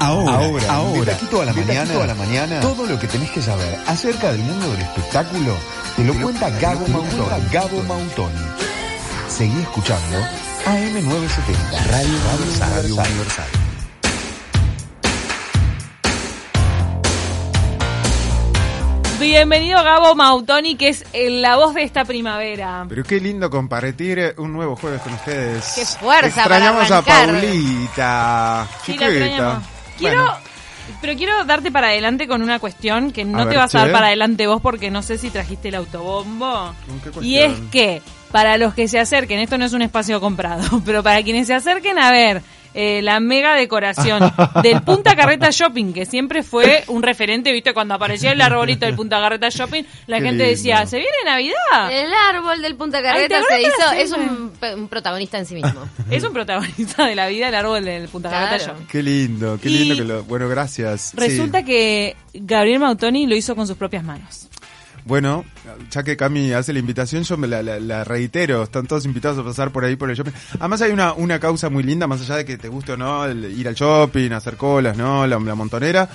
Ahora, ahora, ahora, de taquito a la mañana, a la mañana, todo lo que tenés que saber acerca del mundo del espectáculo te lo cuenta Gabo Mautoni. Gabo Mautoni. Seguí escuchando AM970, Radio, Radio Universal. Bienvenido Gabo Mautoni, que es el- la voz de esta primavera. Pero qué lindo compartir un nuevo jueves con ustedes. Qué fuerza para Extrañamos a arrancar. Paulita. Sí. Quiero, Bueno, pero quiero darte para adelante con una cuestión que no A te ver, vas a dar para adelante vos porque no sé si trajiste el autobombo. ¿Con qué Y es que para los que se acerquen, esto no es un espacio comprado, pero para quienes se acerquen a ver eh, la mega decoración del Punta Carreta Shopping, que siempre fue un referente, viste, cuando aparecía el arbolito del Punta Carreta Shopping, la Qué gente lindo. decía, ¿se viene Navidad? El árbol del Punta Carreta ¿te se hizo, siempre? es un, protagonista en sí mismo. Es un protagonista de la vida el árbol del Punta Carreta. Shopping. Qué lindo, qué Y lindo que lo. Bueno, gracias. Resulta Sí. que Gabriel Mautoni lo hizo con sus propias manos. Bueno, ya que Cami hace la invitación, yo me la, la- la reitero. Están todos invitados a pasar por ahí por el shopping. Además, hay una, una causa muy linda, más allá de que te guste o no el ir al shopping, hacer colas, ¿no? La, la montonera.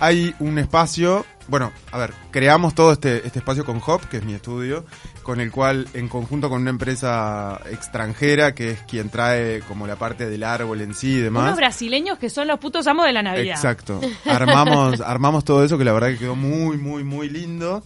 Hay un espacio. Bueno, a ver, creamos todo este, este espacio con Hop, que es mi estudio, con el cual, en conjunto con una empresa extranjera, que es quien trae como la parte del árbol en sí y demás. Unos brasileños que son los putos amos de la Navidad. Exacto. Armamos, armamos todo eso que la verdad que quedó muy, muy, muy lindo.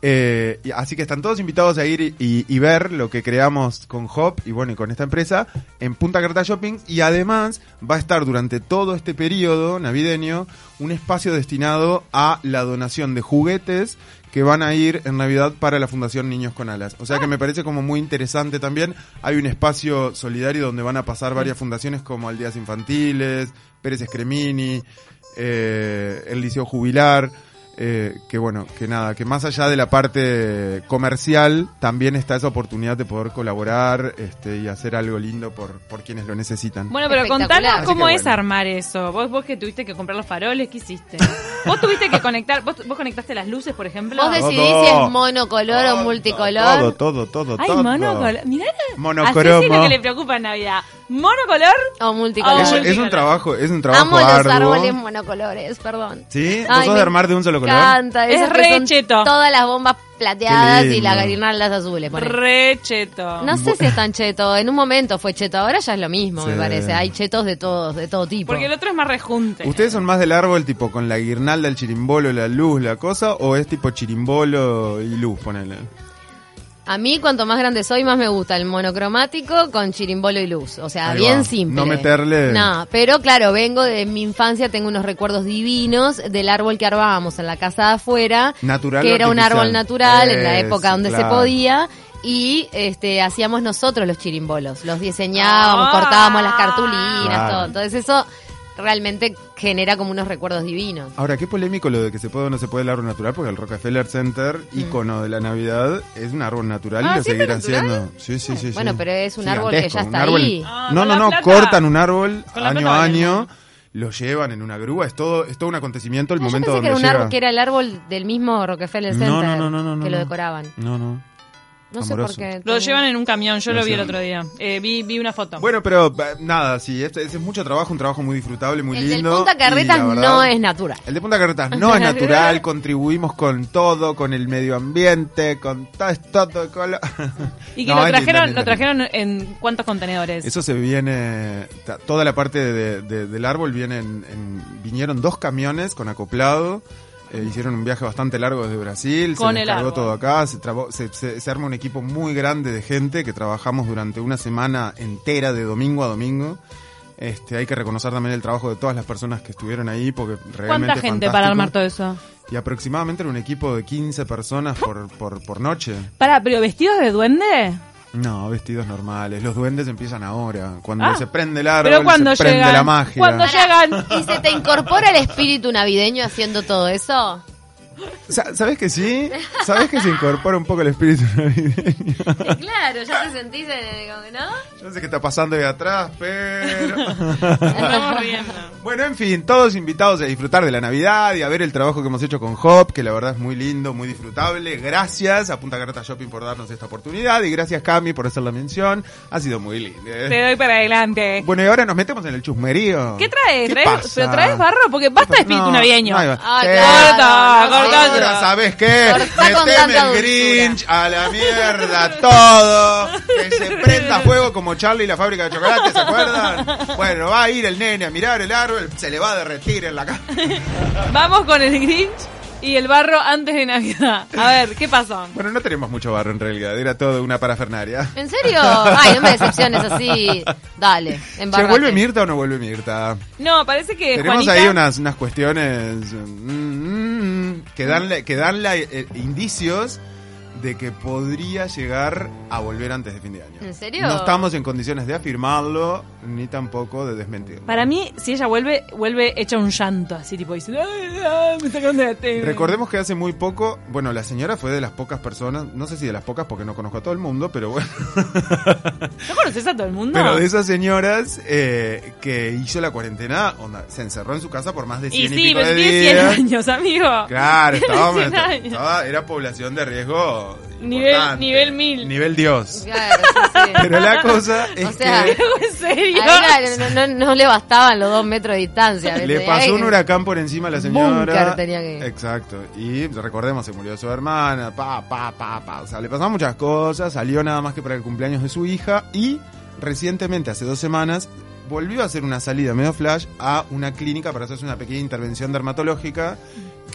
Eh, así que están todos invitados a ir y, y ver lo que creamos con Hop y bueno, y con esta empresa en Punta Carta Shopping. Y además va a estar durante todo este periodo navideño un espacio destinado a la donación de juguetes que van a ir en Navidad para la Fundación Niños con Alas. O sea que me parece como muy interesante también. Hay un espacio solidario donde van a pasar varias fundaciones como Aldeas Infantiles, Pérez Escremini, eh, el Liceo Jubilar. Eh, que bueno, que nada, que más allá de la parte comercial, también está esa oportunidad de poder colaborar este, y hacer algo lindo por, por quienes lo necesitan. Bueno, pero contanos cómo es armar eso. Vos, vos que tuviste que comprar los faroles, ¿qué hiciste? ¿Vos tuviste que conectar, vos, vos conectaste las luces, por ejemplo? Vos decidís Todo. si es monocolor o Todo, multicolor. Todo, todo, todo, Ay, todo. monocolor. Mirá, Monocromo. así es lo que le preocupa en Navidad. ¿Monocolor? O multicolor. Es, es un trabajo, es un trabajo Amo los árboles monocolores, perdón. ¿Sí? ¿Vos Ay, sos de armar de un solo color? encanta, Es esos que re son cheto. Todas las bombas plateadas y las guirnaldas azules. ponele. Re cheto. No sé si es tan cheto. En un momento fue cheto. Ahora ya es lo mismo, Sí. me parece. Hay chetos de todos, de todo tipo. Porque el otro es más rejunte. ¿Ustedes son más del árbol tipo con la guirnalda, el chirimbolo, la luz, la cosa? ¿O es tipo chirimbolo y luz, ponele? A mí, cuanto más grande soy, más me gusta el monocromático con chirimbolo y luz. O sea, Ahí bien va. simple. No meterle- No, pero claro, vengo de mi infancia, tengo unos recuerdos divinos del árbol que armábamos en la casa de afuera. Natural Que era un árbol natural en la época donde se podía. Y este hacíamos nosotros los chirimbolos. Los diseñábamos, Ah. cortábamos las cartulinas, Claro. todo. Entonces eso realmente genera como unos recuerdos divinos. Ahora, qué polémico lo de que se puede o no se puede el árbol natural, porque el Rockefeller Center, ícono de la Navidad, es un árbol natural Ah, y lo ¿siempre seguirán natural? siendo. Sí, sí, sí. Bueno, sí. pero es un árbol que ya está árbol- ahí. Ah, no, no, no, plata- cortan un árbol año a año, lo llevan en una grúa, es todo, es todo un acontecimiento el Ah, yo momento que donde era, un llega. árbol, que era el árbol del mismo Rockefeller No, Center no, no, no, no, que no. lo decoraban. No, no. No sé Amoroso. por qué. Lo llevan en un camión, yo Lo lo vi el otro día. Eh, vi, vi una foto. Bueno, pero eh, nada, sí, este, este es mucho trabajo, un trabajo muy disfrutable, muy El lindo. Punta y Carretas la verdad- no es natural. El de Punta Carretas no es natural, contribuimos con todo, con el medio ambiente, con todo, es todo con lo- y que No, lo es trajeron, lindo, lo trajeron en cuántos contenedores. Eso se viene, toda la parte de- de- del árbol viene en- en- vinieron dos camiones con acoplado, eh, hicieron un viaje bastante largo desde Brasil, Con se descargó todo acá, se, trabó- se, se- se arma un equipo muy grande de gente que trabajamos durante una semana entera de domingo a domingo. Este, hay que reconocer también el trabajo de todas las personas que estuvieron ahí porque realmente ¿Cuánta gente fantástico. para armar todo eso? Y aproximadamente era un equipo de 15 personas por, por, por noche. Para, pero vestidos de duende. No, vestidos normales. Los duendes empiezan ahora. Cuando Ah. se prende el árbol, Pero cuando se prende llegan, la magia. cuando llegan, ¿Y se te incorpora el espíritu navideño haciendo todo eso? Sa- ¿Sabes que sí? ¿Sabes que se incorpora un poco el espíritu navideño? claro, ya te sentís, eh, como que, ¿no? Yo no sé qué está pasando ahí atrás, pero... Estamos riendo. Bueno, en fin, todos invitados a disfrutar de la Navidad y a ver el trabajo que hemos hecho con Hop, que la verdad es muy lindo, muy disfrutable. Gracias a Punta Carreta Shopping por darnos esta oportunidad y gracias Cami por hacer la mención. Ha sido muy lindo. ¿eh? Te doy para adelante. Bueno, y ahora nos metemos en el chusmerío. ¿Qué traes? ¿Qué ¿Traes- pasa? ¿Pero traes barro? Porque basta de espíritu No, navideño. no Ah, Sí. claro, Corta, corta. Ahora, ¿sabes qué? Meteme el. Grinch a la mierda todo. Que se prenda fuego como Charlie y la fábrica de chocolate, ¿se acuerdan? Bueno, va a ir el nene a mirar el árbol, se le va a derretir en la cara. Vamos con el Grinch y el barro antes de Navidad. A ver, ¿qué pasó? Bueno, no tenemos mucho barro en realidad, era todo una parafernaria. ¿En serio? Ay, no me decepciones así. Dale, ¿Se vuelve Mirta o no vuelve Mirta? No, parece que Tenemos Juanita... ahí unas, unas cuestiones mm, mm, que dan, que dan la- eh, indicios de que podría llegar a volver antes de fin de año. ¿En serio? No estamos en condiciones de afirmarlo ni tampoco de desmentirlo. Para mí, si ella vuelve, vuelve hecha un llanto, así tipo diciendo, ay, ay, me sacan de la tele. Recordemos que hace muy poco, bueno, la señora fue de las pocas personas, no sé si de las pocas porque no conozco a todo el mundo, pero bueno, ¿No conoces a todo el mundo? pero de esas señoras eh, que hizo la cuarentena, onda, se encerró en su casa por más de 100 Y y, sí, pico pero de tiene 100 días. años, amigo. Claro, Tiene estábamos, 100 años. estaba- era población de riesgo. Nivel- nivel mil. Nivel Dios. Claro, sí, sí. Pero la cosa es O sea, que ¿En serio? A ella no, no- no le bastaban los dos metros de distancia. le pasó un huracán por encima a la señora. Búnker tenía que- Exacto. Y recordemos, se murió su hermana, pa, pa, pa, pa. O sea, le pasaron muchas cosas, salió nada más que para el cumpleaños de su hija y recientemente, hace dos semanas, volvió a hacer una salida medio flash a una clínica para hacerse una pequeña intervención dermatológica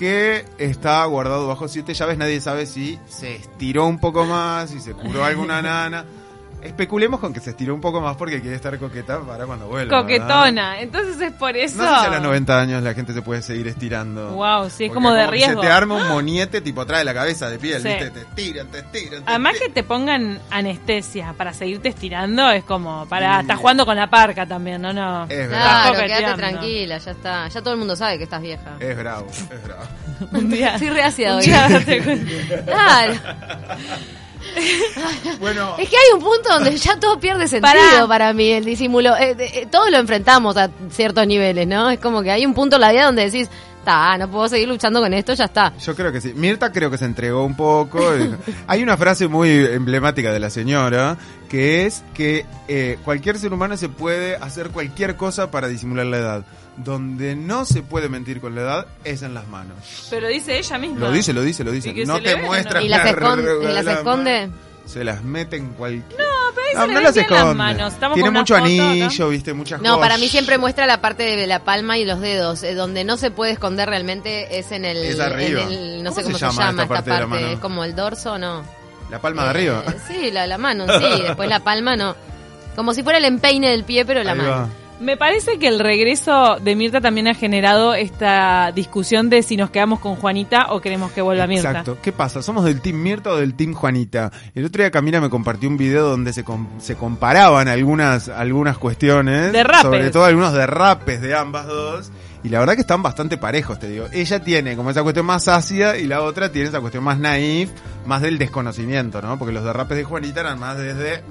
que está guardado bajo siete llaves. Nadie sabe si se estiró un poco más, si se curó alguna nana. Especulemos con que se estiró un poco más porque quiere estar coqueta para cuando vuelva. ¿verdad? Coquetona. Entonces es por eso. No sé si a los 90 años la gente se puede seguir estirando. Wow, sí, es como de que riesgo. Se te arma un moniete tipo atrás de la cabeza de piel, Sí. ¿viste? Te estiran, te estiran. te Además que te pongan anestesia para seguirte estirando es como para Sí. estás jugando con la parca también, no no. Es Claro, bravo, Estás quédate tranquila, ya está. Ya todo el mundo sabe que estás vieja. es bravo, es bravo. Un día. Estoy hoy. cuenta. Claro. Bueno, Es que hay un punto donde ya todo pierde sentido Pará. para mí, el disimulo. Eh, eh, todos lo enfrentamos a ciertos niveles, ¿no? Es como que hay un punto en la vida donde decís, está, no puedo seguir luchando con esto, ya está. yo creo que sí. Mirta creo que se entregó un poco. Hay una frase muy emblemática de la señora que es que eh, cualquier ser humano se puede hacer cualquier cosa para disimular la edad. Donde no se puede mentir con la edad es en las manos. Pero dice ella misma. Lo dice, lo dice, lo dice. No te muestra ¿no? ¿Y las, la esconde? ¿Y las la esconde? Se las mete en cualquier. No, No, se no le las esconde. manos. Estamos Tiene mucho foto anillo, viste, muchas No, para mí siempre muestra la parte de la palma y los dedos. eh, donde no se puede esconder realmente es en el. Es arriba. en el- no ¿Cómo sé cómo se llama llama, esta esta parte de la parte. mano? Es como el dorso, ¿no? La palma de arriba. Eh, sí, la, la mano, sí. Después la palma, no. Como si fuera el empeine del pie, pero la Ahí mano. va. Me parece que el regreso de Mirta también ha generado esta discusión de si nos quedamos con Juanita o queremos que vuelva Mirta. Exacto. ¿Qué pasa? ¿Somos del Team Mirta o del Team Juanita? El otro día Camila me compartió un video donde se, com- se comparaban algunas, algunas cuestiones. Derrapes. Sobre todo algunos derrapes de ambas dos. Y la verdad que están bastante parejos, te digo. Ella tiene como esa cuestión más ácida y la otra tiene esa cuestión más naif, más del desconocimiento, ¿no? Porque los derrapes de Juanita eran más desde...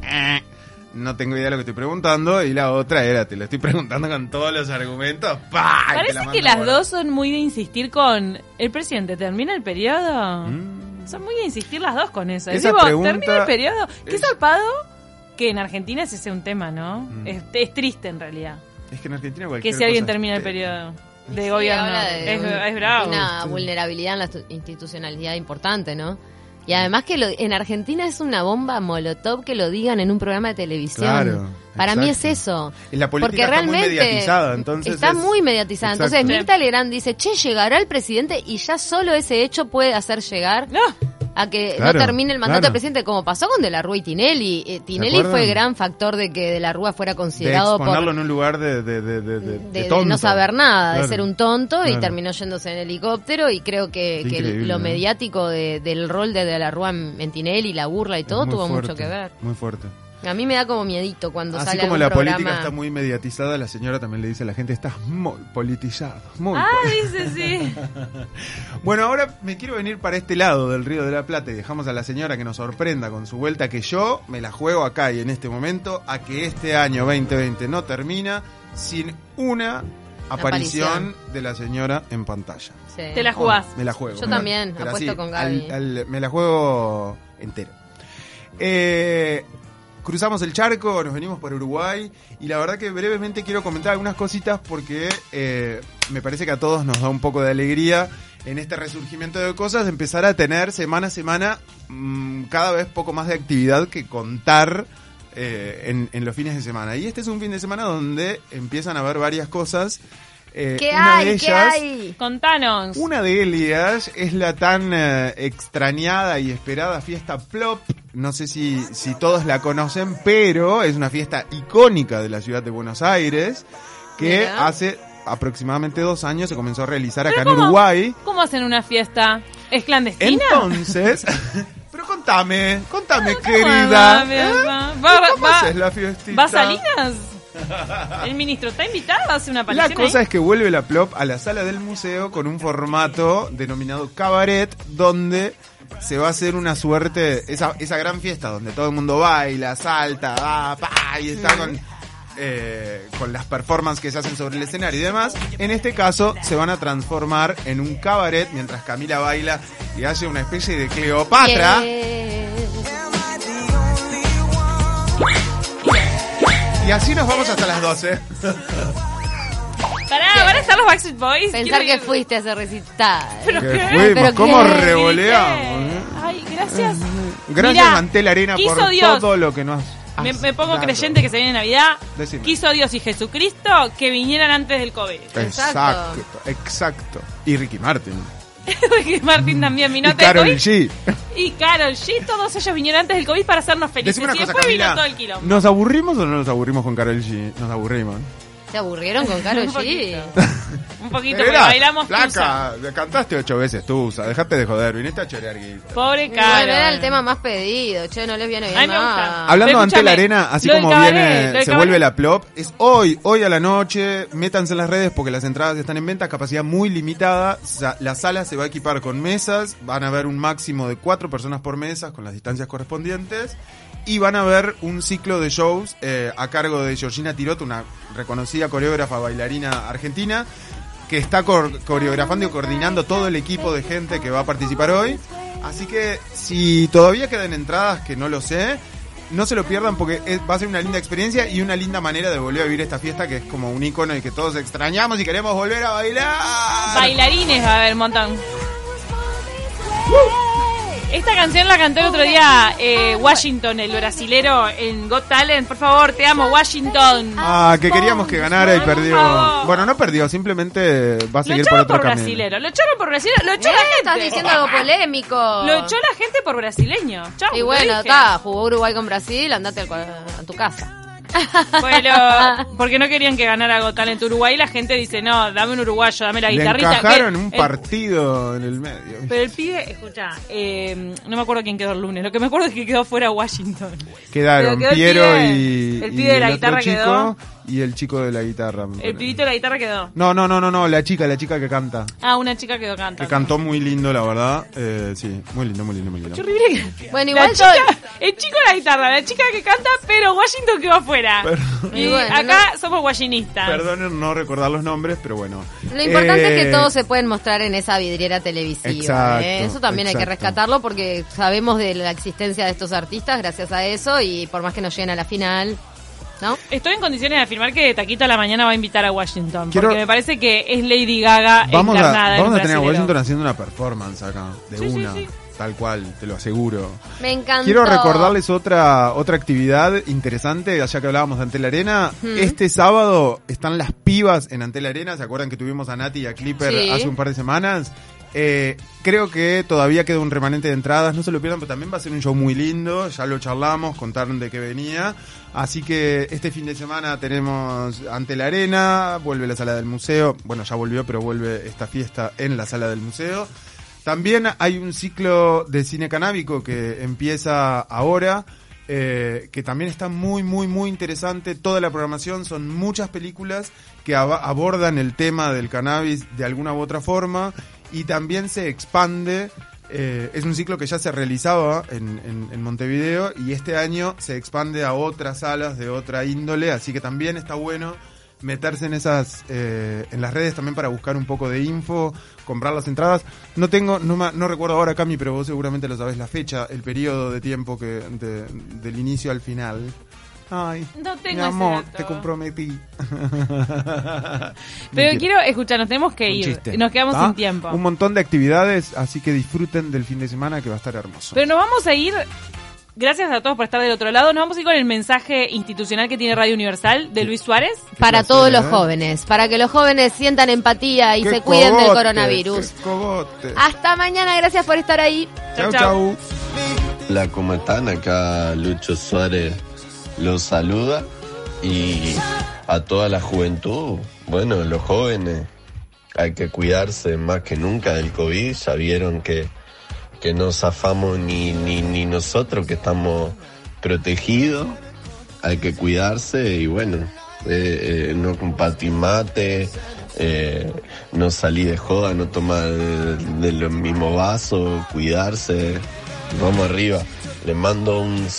"Eh, no tengo idea de lo que estoy preguntando. Y la otra era, te lo estoy preguntando con todos los argumentos. ¡pah! Parece la que las dos son muy de insistir con el presidente. ¿Termina el periodo? Mm. Son muy de insistir las dos con eso. Esa Tipo, pregunta ¿termina el periodo? Qué es- zarpado que en Argentina ese sea un tema, ¿no? Mm. Es, es triste en realidad. Es que en Argentina Que cualquier si alguien cosa termina el periodo de Sí, gobierno. de es, es bravo. Una vulnerabilidad en la tu- institucionalidad importante, ¿no? Y además que lo- en Argentina es una bomba molotov que lo digan en un programa de televisión. Claro, Para mí es exacto. eso. Y la política Porque está muy realmente mediatizada, entonces está es- muy mediatizada. Entonces Exacto. Mirta Legrand dice, che, llegará el presidente y ya solo ese hecho puede hacer llegar No, a que Claro, no termine el mandato claro. del presidente, como pasó con De la Rúa y Tinelli. Eh, Tinelli fue gran factor de que De la Rúa fuera de considerado por exponerlo en un lugar de, de, de, de, de- de, de de tonto. no saber nada, de ser un tonto y terminó yéndose en helicóptero y creo que, que lo mediático de- del rol de De la Rúa en, en Tinelli, la burla y todo tuvo fuerte, mucho que ver. Muy fuerte. A mí me da como miedito cuando Así sale como algún la programa. política está muy mediatizada, la señora también le dice a la gente, estás muy politizado. Muy Ah, poli-". dice sí. Bueno, ahora me quiero venir para este lado del Río de la Plata y dejamos a la señora que nos sorprenda con su vuelta, que yo me la juego acá y en este momento a que este año 2020 no termina sin una aparición, Aparición. de la señora en pantalla. Sí. Te la jugás. Me la juego. Yo Me- también, pero apuesto así, con Gaby. al- al- me la juego entero. Eh, cruzamos el charco, nos venimos por Uruguay y la verdad que brevemente quiero comentar algunas cositas porque eh, me parece que a todos nos da un poco de alegría en este resurgimiento de cosas empezar a tener semana a semana mm, cada vez poco más de actividad que contar eh, en, en los fines de semana. Y este es un fin de semana donde empiezan a haber varias cosas. Eh, ¿Qué una hay? de ¿Qué ellas, hay? Contanos. una de ellas es la tan eh, extrañada y esperada fiesta Plop. No sé si, si todos la conocen, pero es una fiesta icónica de la ciudad de Buenos Aires que Mira. hace aproximadamente dos años se comenzó a realizar acá en. Uruguay. ¿Cómo hacen una fiesta? ¿Es clandestina? Entonces, pero contame, contame, ¿Cómo querida. va, ¿eh? ¿Va, ¿Cómo va- haces la fiestita? ¿Va Salinas? ¿El ministro está invitado a hacer una La aparición cosa ahí? es que vuelve la Plop a la sala del museo con un formato denominado cabaret, donde se va a hacer una suerte, esa, esa gran fiesta donde todo el mundo baila, salta, va, pa, y está con, eh, con las performances que se hacen sobre el escenario y demás. En este caso se van a transformar en un cabaret mientras Camila baila y hace una especie de Cleopatra. Yeah. Y así nos vamos hasta las 12. Pará, ¿van a estar los Backstreet Boys? Pensar Quiero que fuiste a ese recital. ¿Pero Que qué? fuimos, ¿Pero ¿Cómo qué? revoleamos? Eh? Ay, gracias. Gracias Mirá, Antel Arena por Dios. todo lo que nos Me, has me pongo dado. creyente que se viene Navidad. Decime. Quiso Dios y Jesucristo que vinieran antes del COVID. Exacto, exacto. Y Ricky Martin. Martin también vino y antes del Carol COVID. G. Y Carol G, todos ellos vinieron antes del COVID para hacernos felices. Decime una y cosa, después vino todo Camila. el quilombo. ¿Nos aburrimos o no nos aburrimos con Carol G? Nos aburrimos. ¿Se aburrieron con Karol G? Un poquito, porque Era, bailamos Tusa. Flaca, cantaste ocho veces Tusa, dejate de joder, viniste a chorear guita. Pobre Y Carol. Bueno, era el tema más pedido. Che, no les viene bien A mí me gusta. más. Hablando Pero ante la arena, así lo del como cabaret, lo viene, del se cabaret. vuelve la plop, es hoy, hoy a la noche, métanse en las redes porque las entradas están en venta, capacidad muy limitada, Sa- la sala se va a equipar con mesas, van a haber un máximo de cuatro personas por mesa con las distancias correspondientes y van a ver un ciclo de shows eh, a cargo de Georgina Tirot, una reconocida coreógrafa bailarina argentina, que está cor- coreografando y coordinando todo el equipo de gente que va a participar hoy. Así que si todavía quedan entradas, que no lo sé, no se lo pierdan porque es- va a ser una linda experiencia y una linda manera de volver a vivir esta fiesta que es como un icono y que todos extrañamos y queremos volver a bailar. Bailarines va a haber un montón. Esta canción la cantó el otro día eh, Washington, el brasilero, en Got Talent. Por favor, te amo, Washington. Ah, que queríamos que ganara y perdió. Bueno, no perdió, simplemente va a Lo seguir por echaron otro por camino. brasilero. Lo echaron por brasilero. Lo echó Eh, la Estás gente. diciendo algo polémico. Lo echó la gente por brasileño. Chau, Y bueno, está, jugó Uruguay con Brasil, andate al cua- a tu casa. Bueno, porque no querían que ganara Got Talent Uruguay. La gente dice, no, dame un uruguayo, dame la Le guitarrita. encajaron Que- un el- partido en el medio. Pero el pibe, escucha, eh, no me acuerdo quién quedó el lunes. Lo que me acuerdo es que quedó fuera Washington. Quedaron Pero quedó el Piero pibe- y, el y pibe de la otro guitarra quedó. Y el chico de la guitarra. El pibito de la guitarra quedó. No, no, no, no, no, la chica, la chica que canta. Ah, una chica quedó cantando. Que cantó muy lindo, la verdad. Eh, sí, muy lindo, muy lindo, muy lindo. Que- Bueno, La igual chica, el chico de la guitarra, la chica que canta, pero Washington quedó afuera. Y Y bueno, acá somos washingtonistas. Perdonen no recordar los nombres, pero bueno. Lo importante es Eh, que todos se pueden mostrar en esa vidriera televisiva. Exacto, ¿eh? Eso también hay que exacto. rescatarlo porque sabemos de la existencia de estos artistas gracias a eso y por más que nos lleguen a la final, ¿no? Estoy en condiciones de afirmar que Taquito a la mañana va a invitar a Washington. Quiero- Porque me parece que es Lady Gaga Vamos a, encarnada en vamos a tener a brasilero. Washington haciendo una performance acá, de Sí, sí, una, sí. tal cual, te lo aseguro. Me encanta. Quiero recordarles otra otra actividad interesante, ya que hablábamos de Antel Arena. Ujú. Este sábado están las pibas en Antel Arena. ¿Se acuerdan que tuvimos a Nati y a Clipper Sí. hace un par de semanas? Eh, creo que todavía queda un remanente de entradas, no se lo pierdan, pero también va a ser un show muy lindo. Ya lo charlamos, contaron de qué venía. Así que este fin de semana tenemos Ante la Arena, vuelve la sala del museo. Bueno, ya volvió, pero vuelve esta fiesta en la sala del museo. También hay un ciclo de cine canábico que empieza ahora eh, que también está muy, muy, muy interesante. Toda la programación son muchas películas que ab- abordan el tema del cannabis de alguna u otra forma y también se expande. eh, es un ciclo que ya se realizaba en, en- Montevideo y este año se expande a otras salas de otra índole, así que también está bueno meterse en esas eh, en las redes también para buscar un poco de info, comprar las entradas. No tengo, no, no recuerdo ahora, Cami, pero vos seguramente lo sabés, la fecha, el periodo de tiempo que de- del inicio al final. Ay, No tengo mi ese amor, dato. te comprometí. Pero quiero escuchar, nos tenemos que Un ir. chiste. Nos quedamos ¿Ah? sin tiempo. Un montón de actividades, así que disfruten del fin de semana que va a estar hermoso. Pero nos vamos a ir. Gracias a todos por estar del otro lado. Nos vamos a ir con el mensaje institucional que tiene Radio Universal de Luis Suárez. Para placer, todos los ¿eh? jóvenes, para que los jóvenes sientan empatía y ¡Qué se cuiden del coronavirus. Hasta mañana, gracias por estar ahí. Chau, Chau, ¿cómo están? Acá Lucho Suárez los saluda y a toda la juventud, bueno, los jóvenes, hay que cuidarse más que nunca del COVID, ya vieron que, que no zafamos ni, ni, ni nosotros que estamos protegidos, hay que cuidarse y bueno, eh, eh, no compartir mate, eh, no salir de joda, no tomar de, de los mismos vasos, cuidarse, vamos arriba. Les mando un